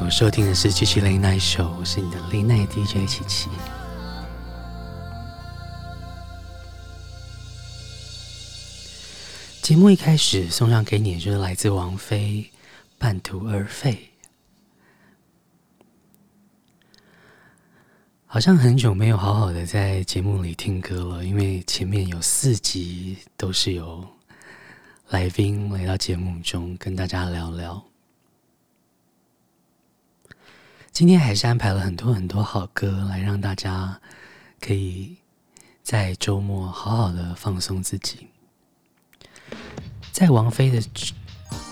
所收听的是七七 Late Night Show，我是你的 Late Night DJ 七七。节目一开始送上给你就是来自王菲《半途而废》，好像很久没有好好的在节目里听歌了，因为前面有四集都是有来宾来到节目中跟大家聊聊。今天还是安排了很多很多好歌，来让大家可以在周末好好的放松自己。在王菲的《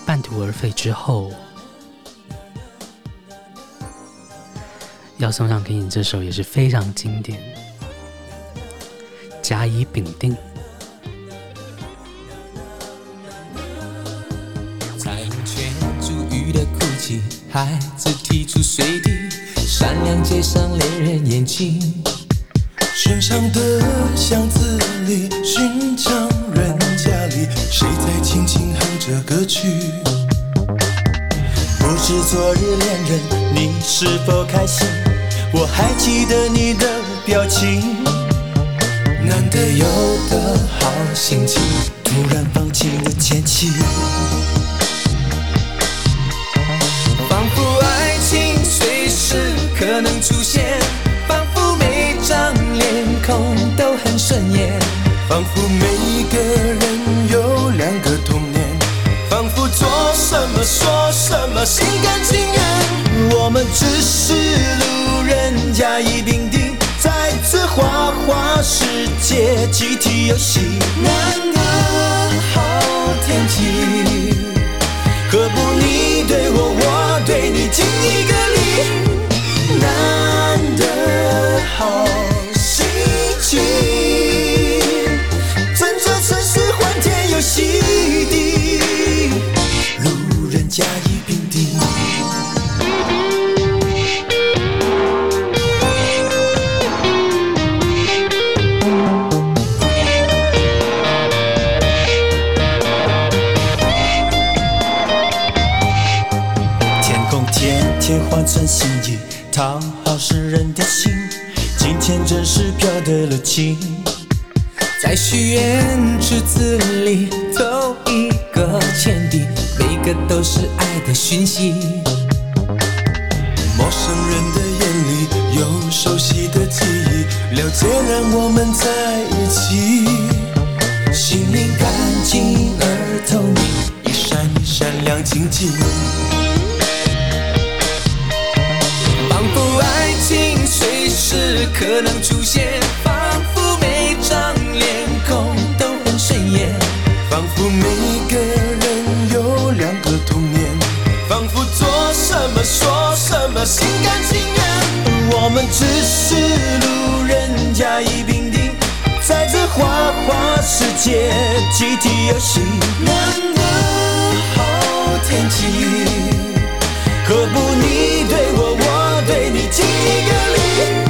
半途而废》之后，要送上给你这首也是非常经典，《甲乙丙丁》。孩子踢出水滴，善良街上恋人眼睛，寻常的巷子里，寻常人家里，谁在轻轻哼着歌曲？不知昨日恋人你是否开心？我还记得你的表情，难得有的好心情，突然放弃了前妻。可能出现，仿佛每张脸孔都很顺眼，仿佛每个人有两个童年，仿佛做什么说什么心甘情愿。我们只是路人甲乙丙丁，在这花花世界集体游戏。难得好天气，何不你对我，我对你敬一个飘的了情，在许愿池子里投一个钱币，每个都是爱的讯息。陌生人的眼里有熟悉的记忆，了解让我们在一起。心灵干净而透明，一闪一闪亮晶晶。可能出现，仿佛每张脸孔都很顺眼，仿佛每个人有两个童年，仿佛做什么说什么心甘情愿。我们只是路人甲乙丙丁，在这花花世界集体游戏。难得好天气，何不你对我，我对你，敬一个礼。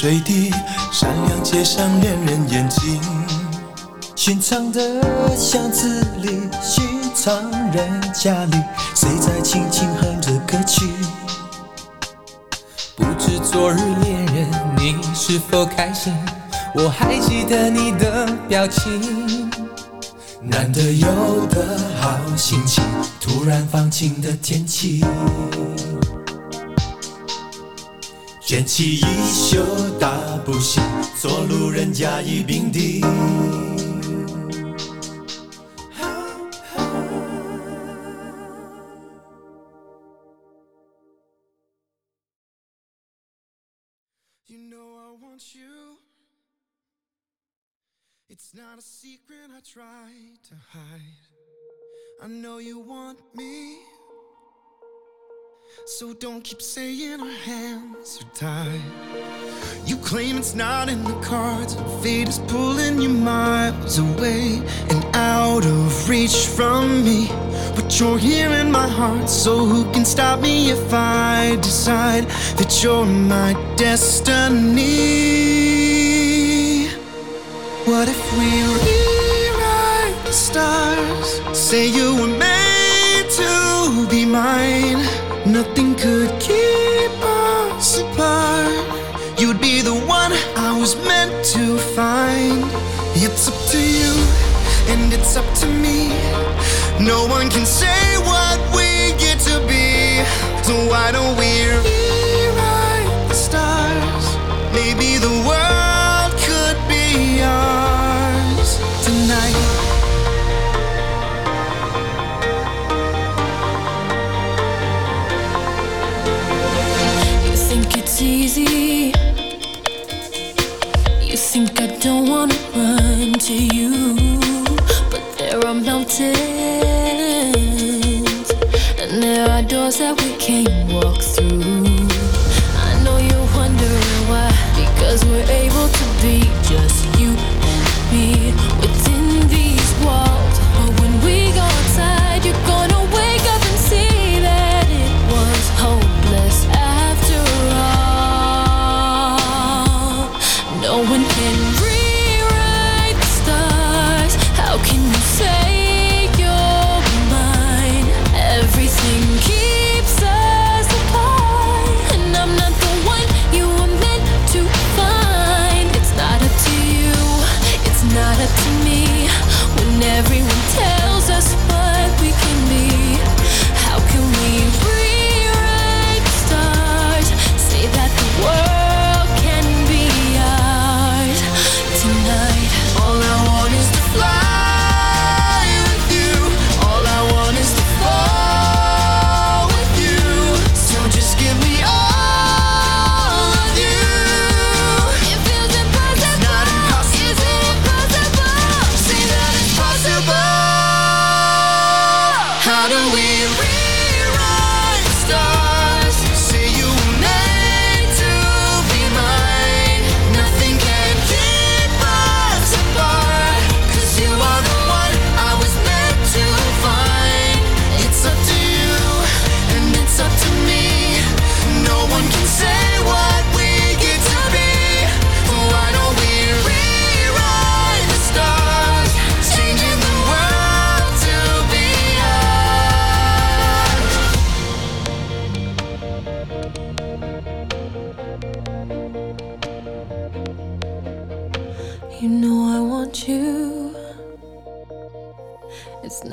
水滴，闪亮街上恋人眼睛。寻常的巷子里，寻常人家里，谁在轻轻哼着歌曲？不知昨日恋人你是否开心？我还记得你的表情。难得有的好心情，突然放晴的天气，卷起衣袖大步行，做路人甲乙丙丁。It's not a secret I try to hide. I know you want me. So don't keep saying our hands are tied. You claim it's not in the cards, fate is pulling you miles away and out of reach from me. But you're here in my heart, so who can stop me if I decide that you're my destiny? What if we rewrite the stars? Say you were made to be mine. Nothing could keep us apart. You'd be the one I was meant to find. It's up to you, and it's up to me. No one can say what we get to be. So why don't we? doors that we can't walk through. I know you're wondering why, because we're able to be just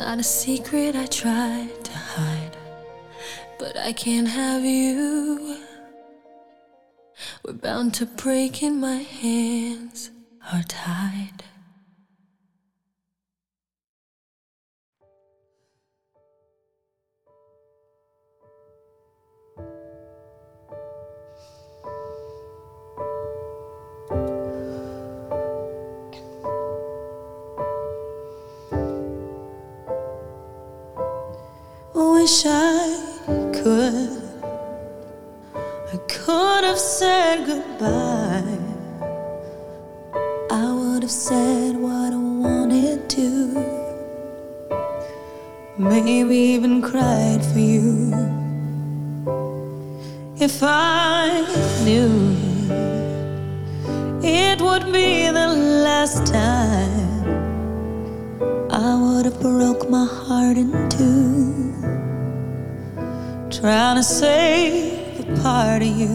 not a secret I tried to hide, but I can't have you. We're bound to break, and my hands are tied. wish I could. I could have said goodbye. I would have said what I wanted to. Maybe even cried for you. If I knew it would be the last time, I would have broke my heart in two trying to save a part of you.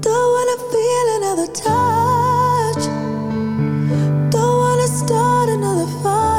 Don't wanna feel another touch. Don't wanna start another fight.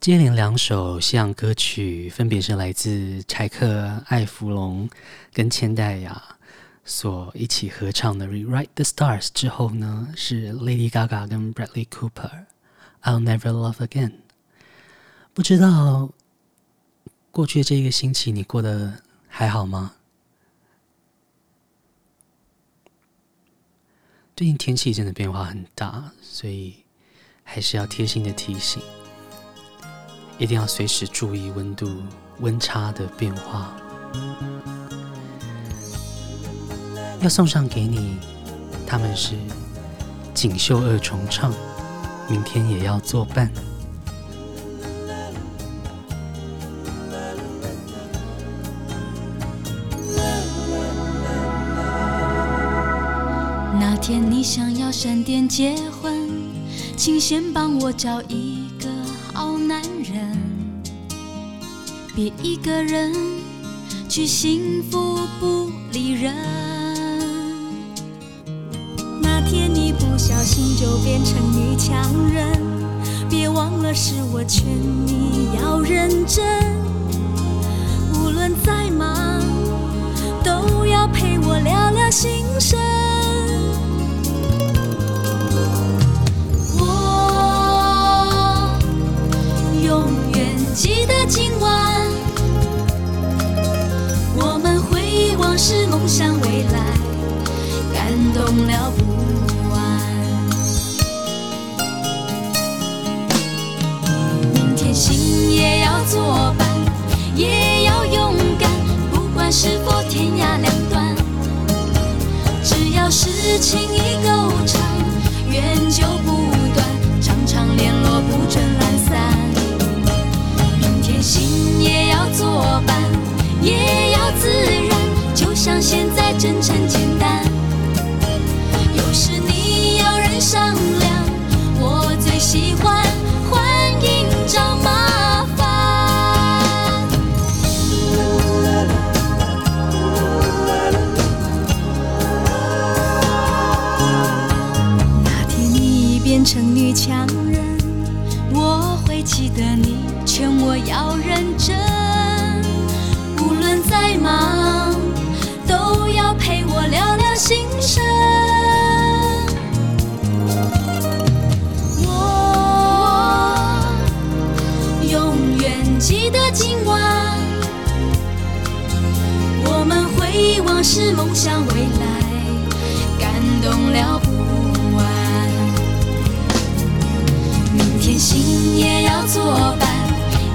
接连两首西洋歌曲，分别是来自柴克、艾弗隆跟千代雅所一起合唱的《Rewrite the Stars》之后呢，是 Lady Gaga 跟 Bradley Cooper，《I'll Never Love Again》。不知道过去的这一个星期你过得还好吗？最近天气真的变化很大，所以还是要贴心的提醒。一定要随时注意温度温差的变化。要送上给你，他们是锦绣二重唱，明天也要作伴。那天你想要闪电结婚，请先帮我找一别一个人去幸福不理人。那天你不小心就变成女强人，别忘了是我劝你要认真。无论再忙，都要陪我聊聊心声。我永远记得今晚。今晚，我们回忆往事，梦想未来，感动了不完。明天心也要作伴，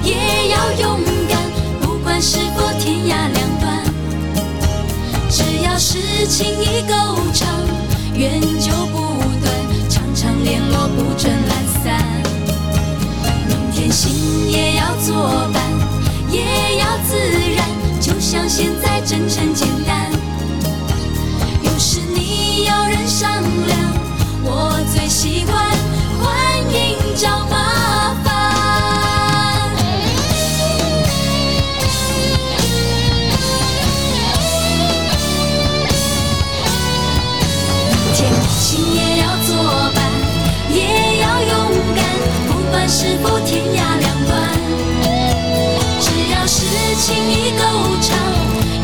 也要勇敢，不管是否天涯两端。只要。是情意够长，缘就不断，常常联络不准懒散。明天心也要作伴，要自然，就像现在真诚简单。有时你要人商量，我最喜欢欢情意够长，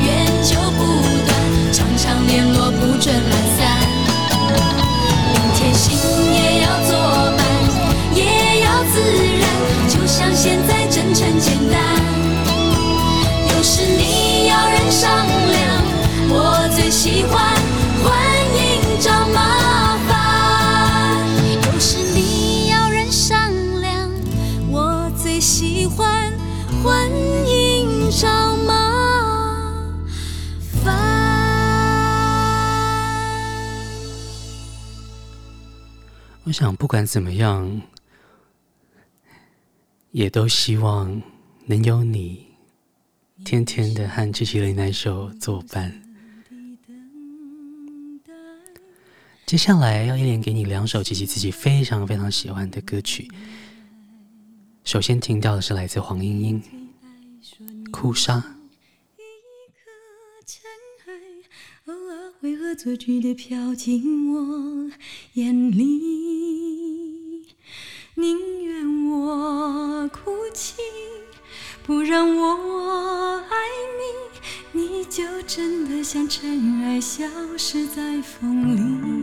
缘就不断，常常联络不准来我想，不管怎么样，也都希望能有你，天天的和机器人那首作伴。接下来要一连给你两首琪琪自己非常非常喜欢的歌曲。首先听到的是来自黄莺莺《哭砂》。为何错觉的飘进我眼里？宁愿我哭泣不让我爱你你就真的像尘埃消失在风里。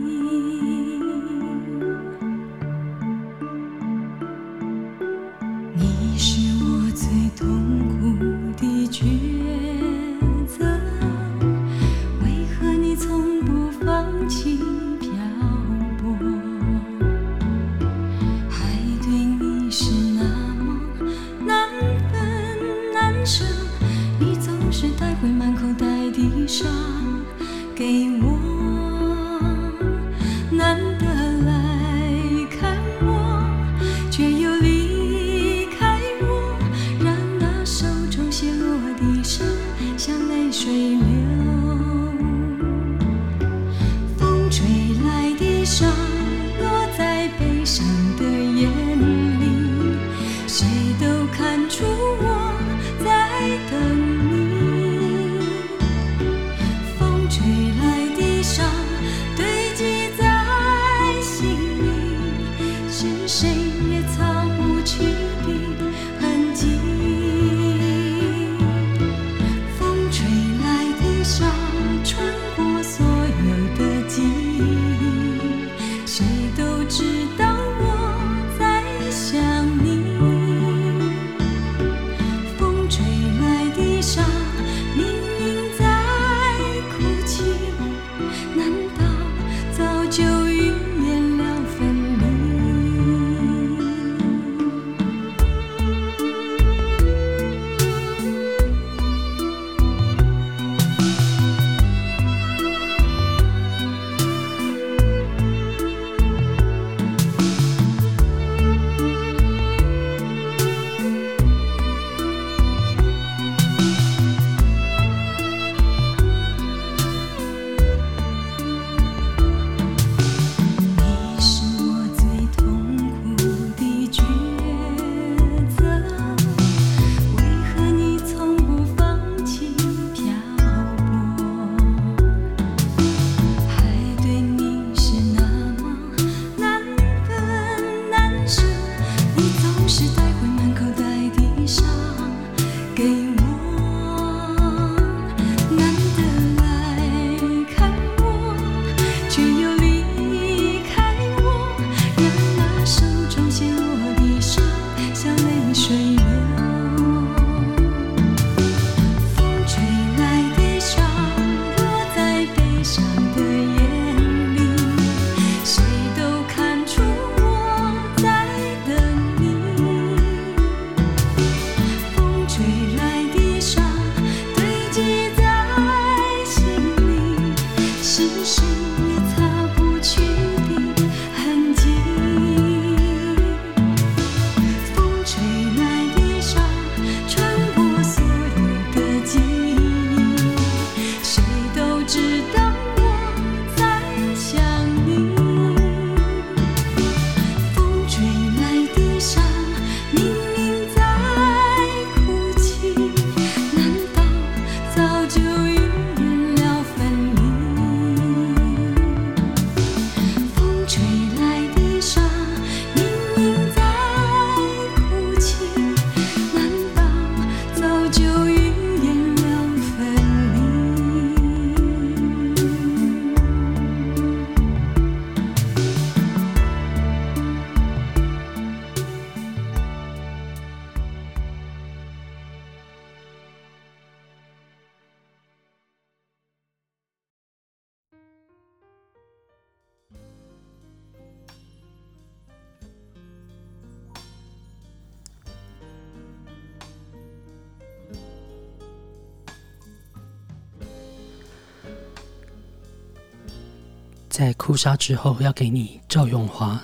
哭砂之后，要给你赵咏华，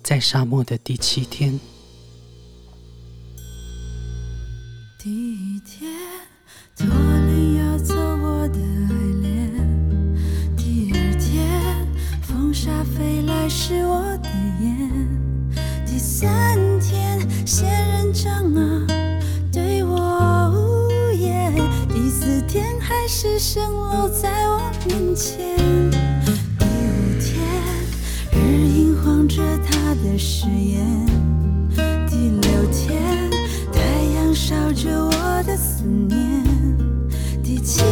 在沙漠的第七天。第一天，脱离要走我的爱恋。第二天，风沙飞来是我的眼。第三天，仙人掌啊对我无言。第四天，海市蜃楼在我面前。望着他的誓言，第六天，太阳烧着我的。思念。第七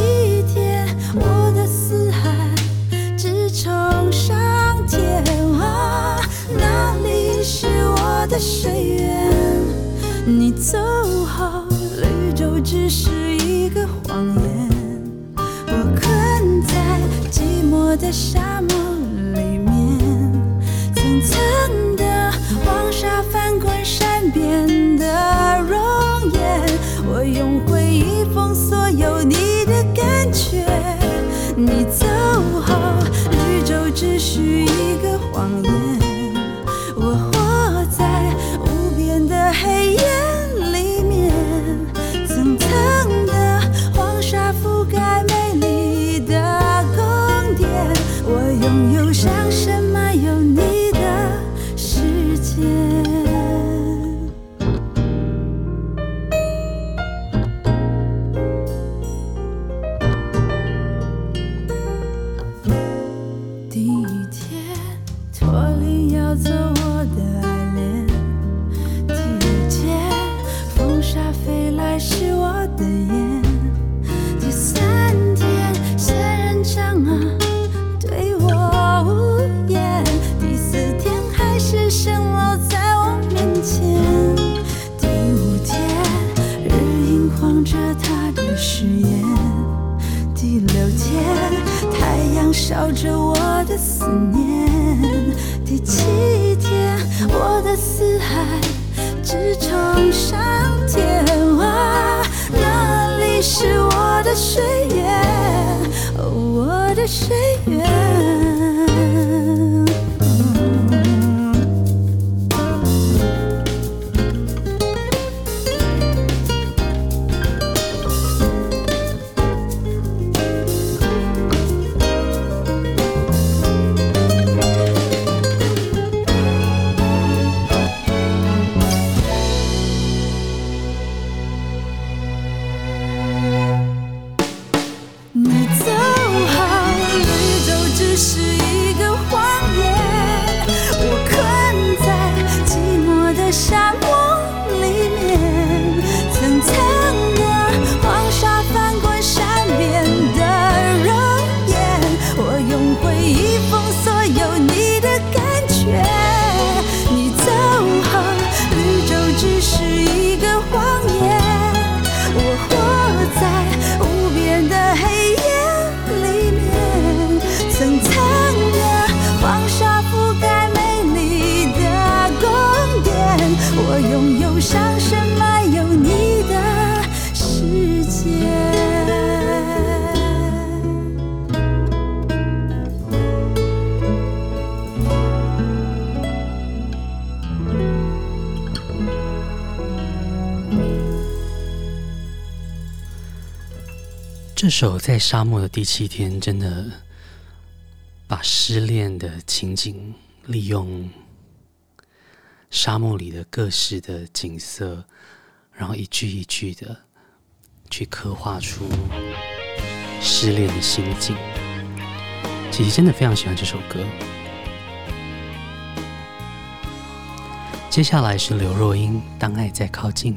天，我的死海直冲上天啊，哪里是我的水源？你走后，绿洲只是一个谎言。我困在寂寞的沙哦，我的谁在沙漠的第七天，真的把失恋的情景利用沙漠里的各式的景色，然后一句一句的去刻画出失恋的心境。其实真的非常喜欢这首歌。接下来是刘若英，《当爱在靠近》。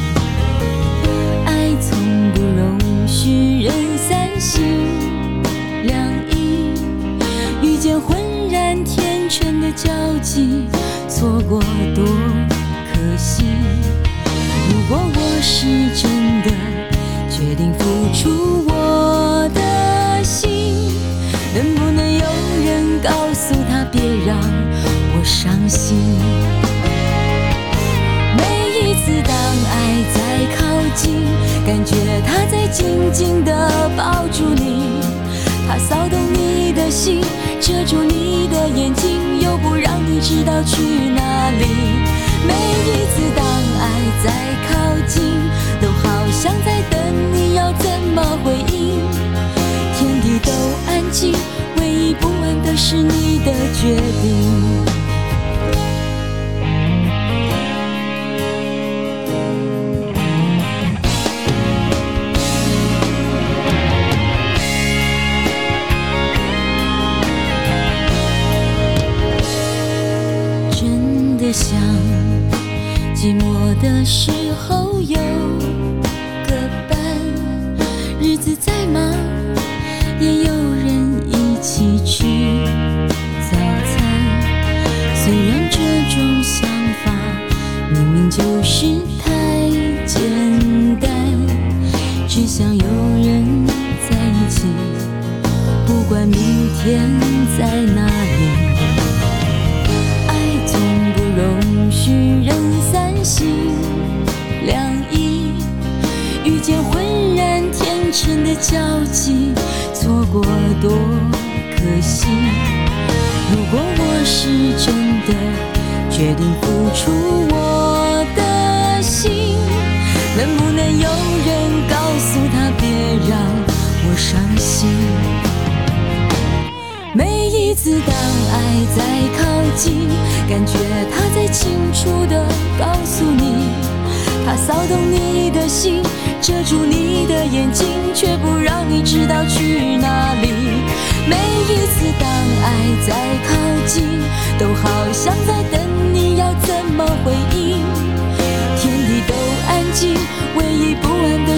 许人三心两意，遇见浑然天成的交集，错过多可惜。如果我是真的决定付出我的心，能不能有人告诉他别让我伤心？每一次当爱在近。感觉他在紧紧地抱住你，他骚动你的心，遮住你的眼睛，又不让你知道去哪里。每一次当爱在靠近，都好像在等你要怎么回应。天地都安静，唯一不安的是你的决定。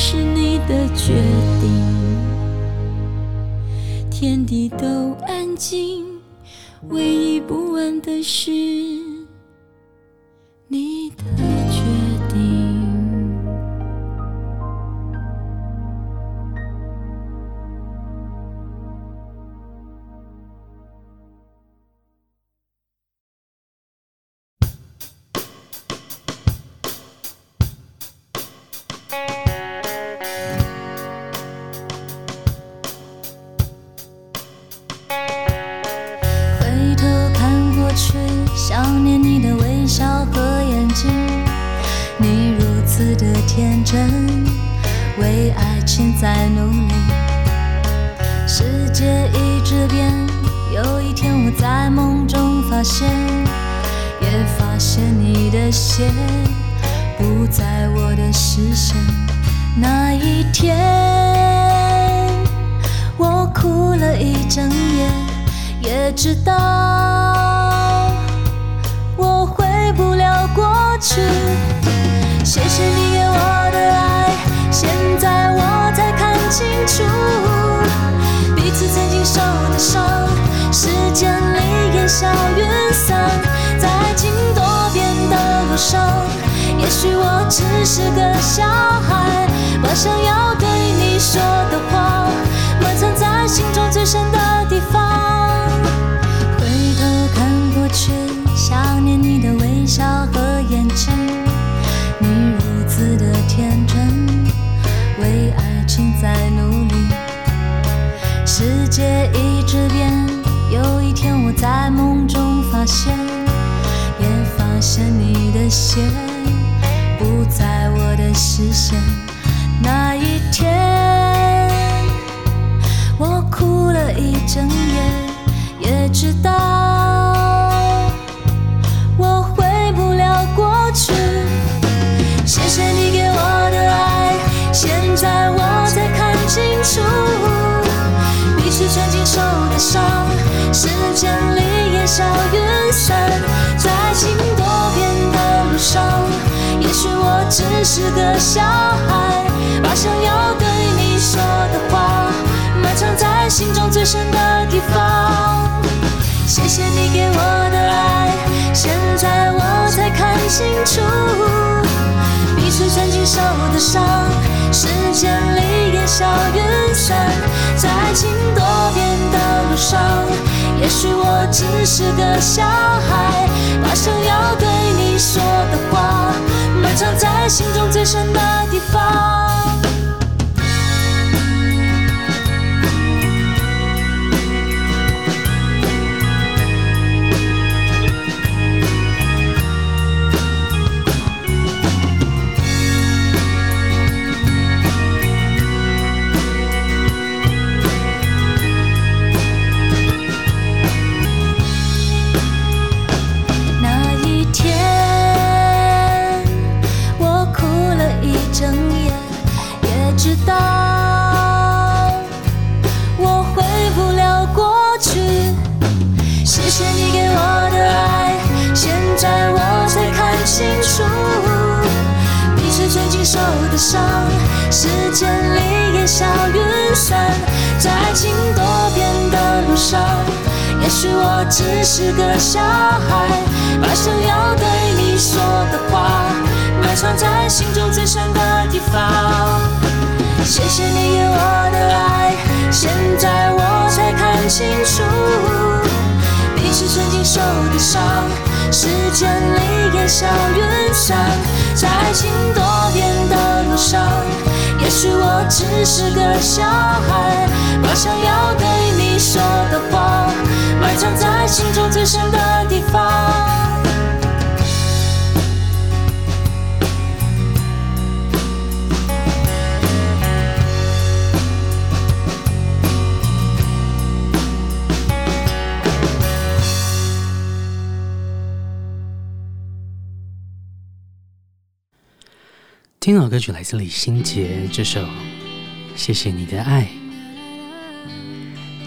是你的决定。天地都安静，唯一不安的是你的决定。间，不在我的视线，那一天，我哭了一整夜，也知道我回不了过去，谢谢你给我的爱，现在我才看清楚，彼此曾经受的伤，时间里烟消云散。受也许我只是个小孩把想要对你说的话埋藏在心中最深的地方。回头看过去想念你的微笑和眼睛你如此的天真为爱情在努力。世界一直变有一天我在梦中发现发现你的线不在我的视线那一天，我哭了一整夜，也知道我回不了过去。谢谢你给我的爱，现在我才看清楚，你是曾经受的伤，时间里烟消云散。情多变的路上，也许我只是个小孩，把想要对你说的话，埋藏在心中最深的地方。谢谢你给我的爱，现在我才看清楚，彼此曾经受的伤，时间里烟消云散，在情。也许我只是个小孩，把想要对你说的话，埋藏在心中最深的地方。上，时间里烟消云散，在爱情多变的路上，也许我只是个小孩，把想要对你说的话，埋藏在心中最深的地方。谢谢你给我的爱，现在我才看清楚，彼此曾经受的伤，时间里烟消云散。在爱情多变的路上，也许我只是个小孩，把想要对你说的话，埋藏在心中最深的地方。听到歌曲来自李心洁这首《谢谢你的爱》，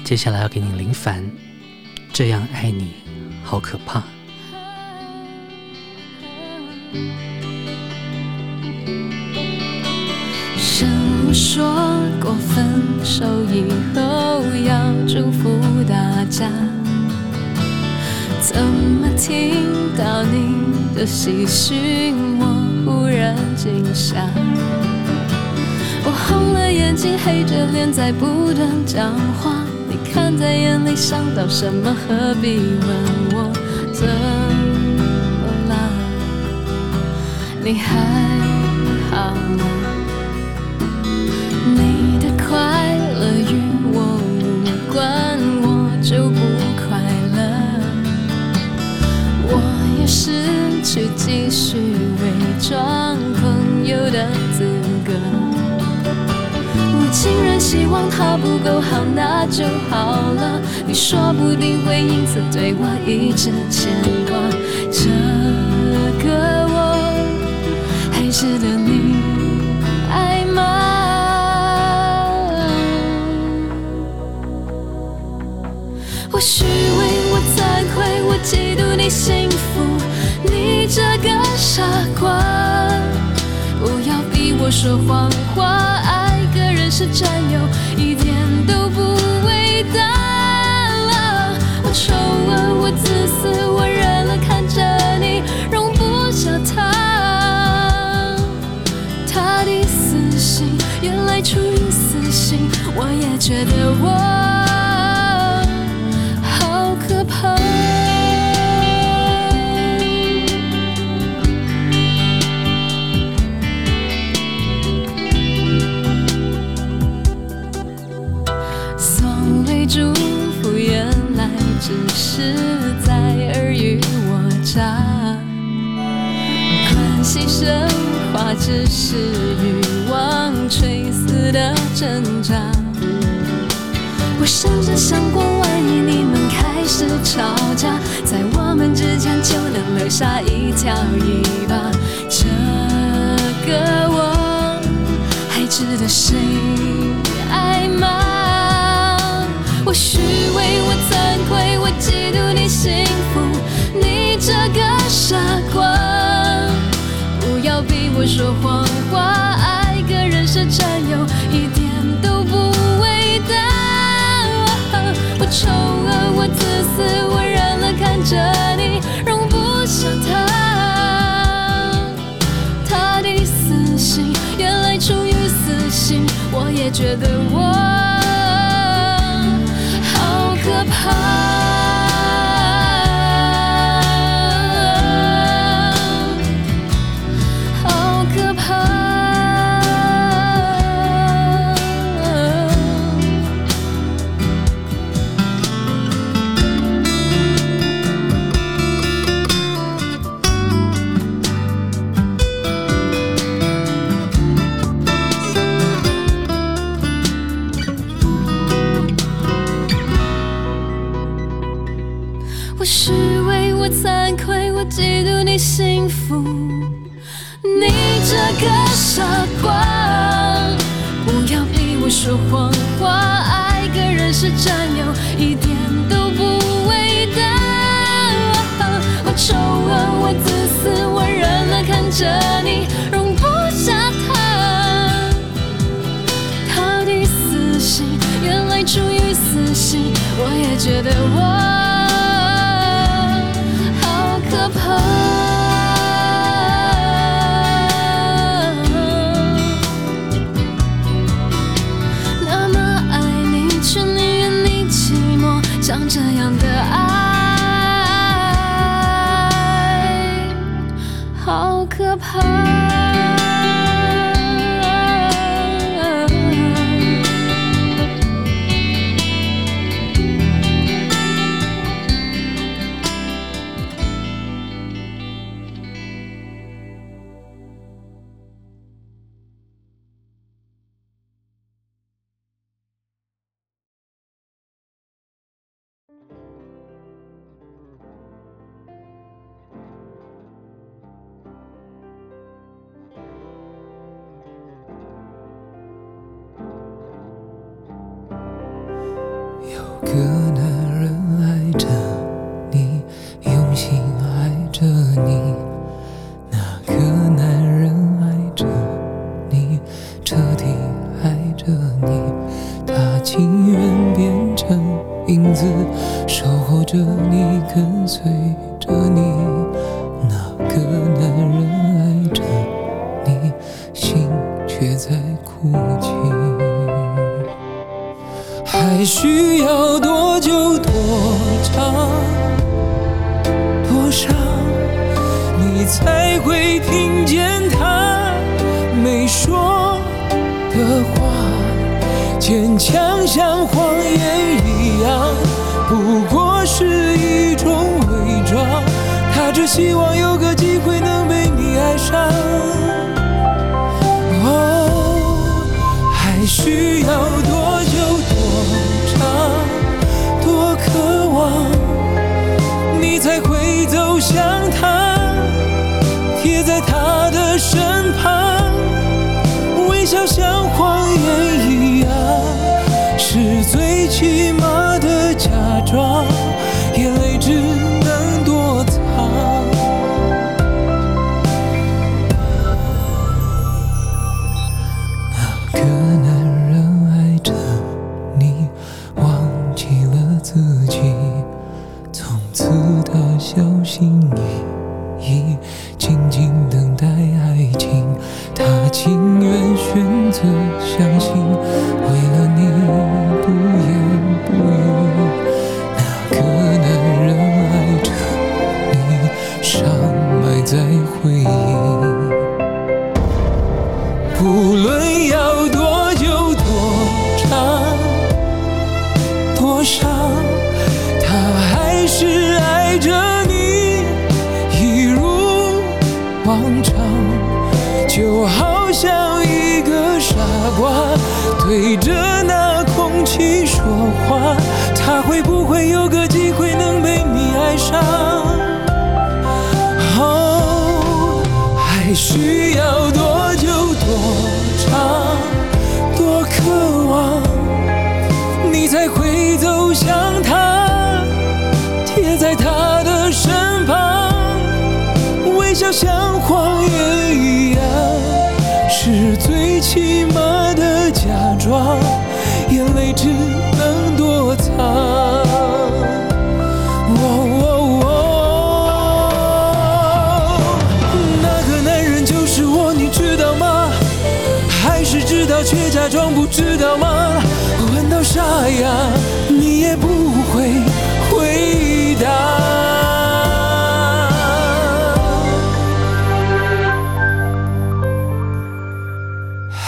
接下来要给你林凡，这样爱你好可怕。生物说过分手以后要祝福大家，怎么听到你的喜讯我？忽然惊吓，我红了眼睛，黑着脸在不断讲话。你看在眼里，想到什么？何必问我怎么了？你还失去继续伪。装朋友的资格，我竟然希望他不够好，那就好了。你说不定会因此对我一直牵挂，这个我还值得你爱吗？我虚伪，我惭愧，我嫉妒你心。这个傻瓜，不要逼我说谎话。爱个人是占有，一点都不伟大。我丑恶，我自私，我忍了看着你，容不下他。他的死心，原来出于私心，我也觉得我只是欲望垂死的挣扎。我甚至想过，万一你们开始吵架，在我们之间就能留下一条尾巴。这个我还值得谁爱吗？我虚伪，我惭愧。我嫉妒你幸福，你这个傻瓜！逼我说谎话，爱个人是占有，一点都不伟大。我丑恶，我自私，我忍了，看着你容不下他。他的死心，原来出于死心，我也觉得我。 그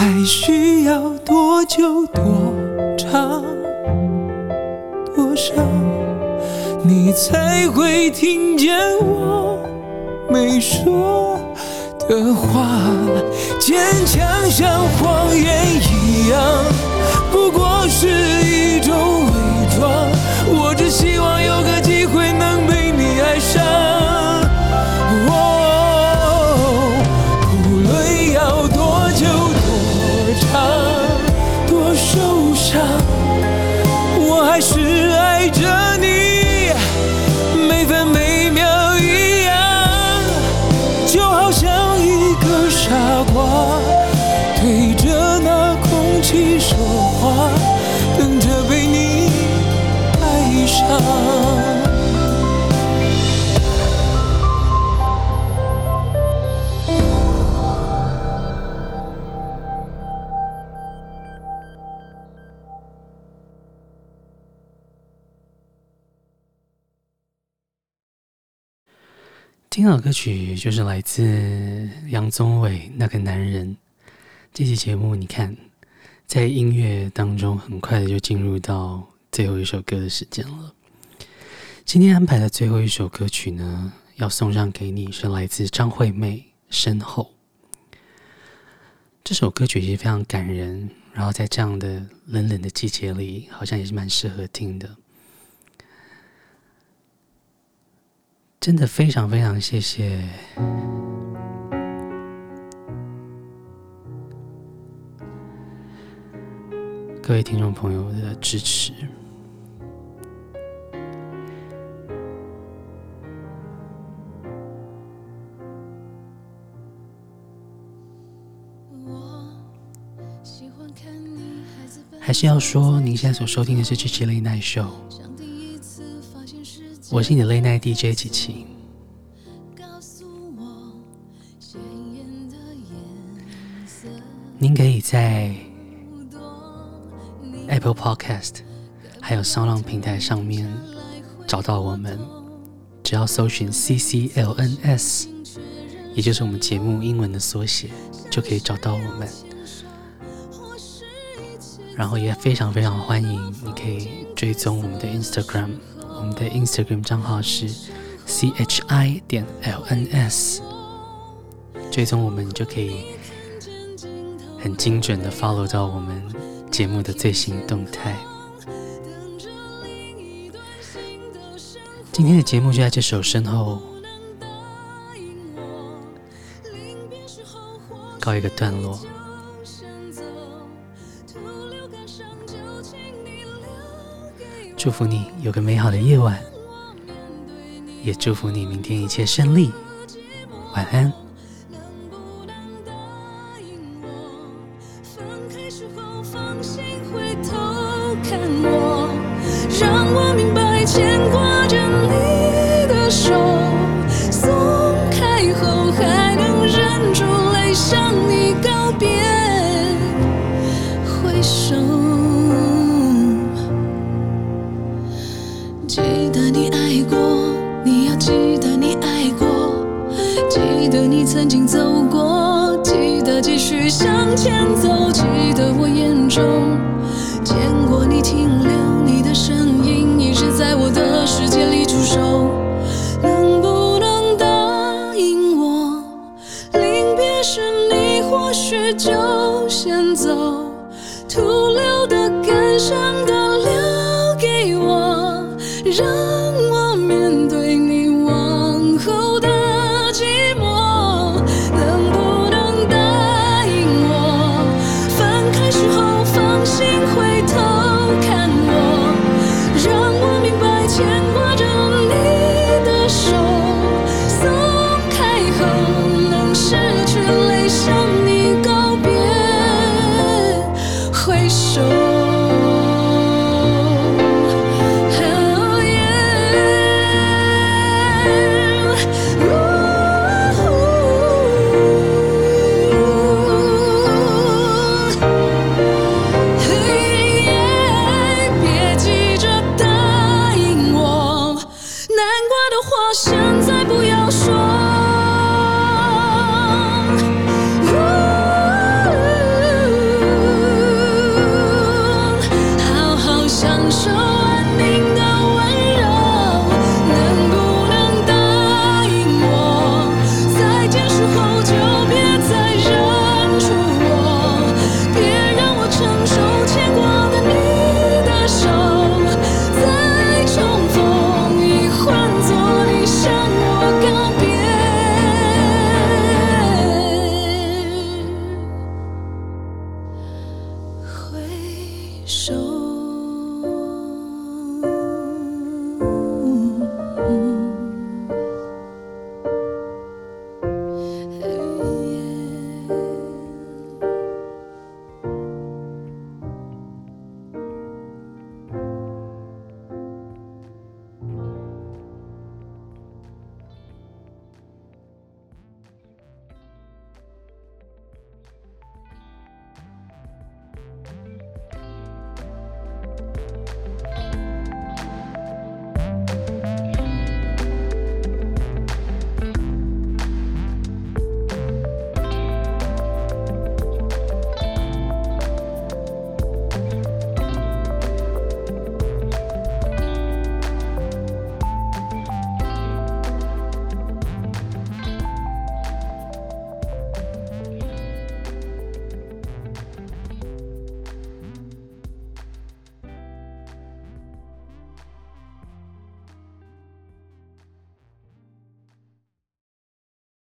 还需要多久多长多少，你才会听见我没说的话？坚强像谎言一样，不过是一种伪装。听好歌曲就是来自杨宗纬那个男人。这期节目你看，在音乐当中很快的就进入到最后一首歌的时间了。今天安排的最后一首歌曲呢，要送上给你，是来自张惠妹《身后》。这首歌曲其实非常感人，然后在这样的冷冷的季节里，好像也是蛮适合听的。真的非常非常谢谢各位听众朋友的支持。还是要说，您现在所收听的是 Chichi Late Night Show。我是你的 Late Night DJ 琪琪。您可以在 Apple Podcast 还有 SoundOn 平台上面找到我们，只要搜寻 CCLNS，也就是我们节目英文的缩写，就可以找到我们。然后也非常非常欢迎，你可以追踪我们的 Instagram。我们的 Instagram 账号是 C H I 点 L N S，追踪我们就可以很精准的 follow 到我们节目的最新动态。今天的节目就在这首身后告一个段落。祝福你有个美好的夜晚，也祝福你明天一切顺利。晚安。牵挂曾经走过记得继续向前走记得我眼中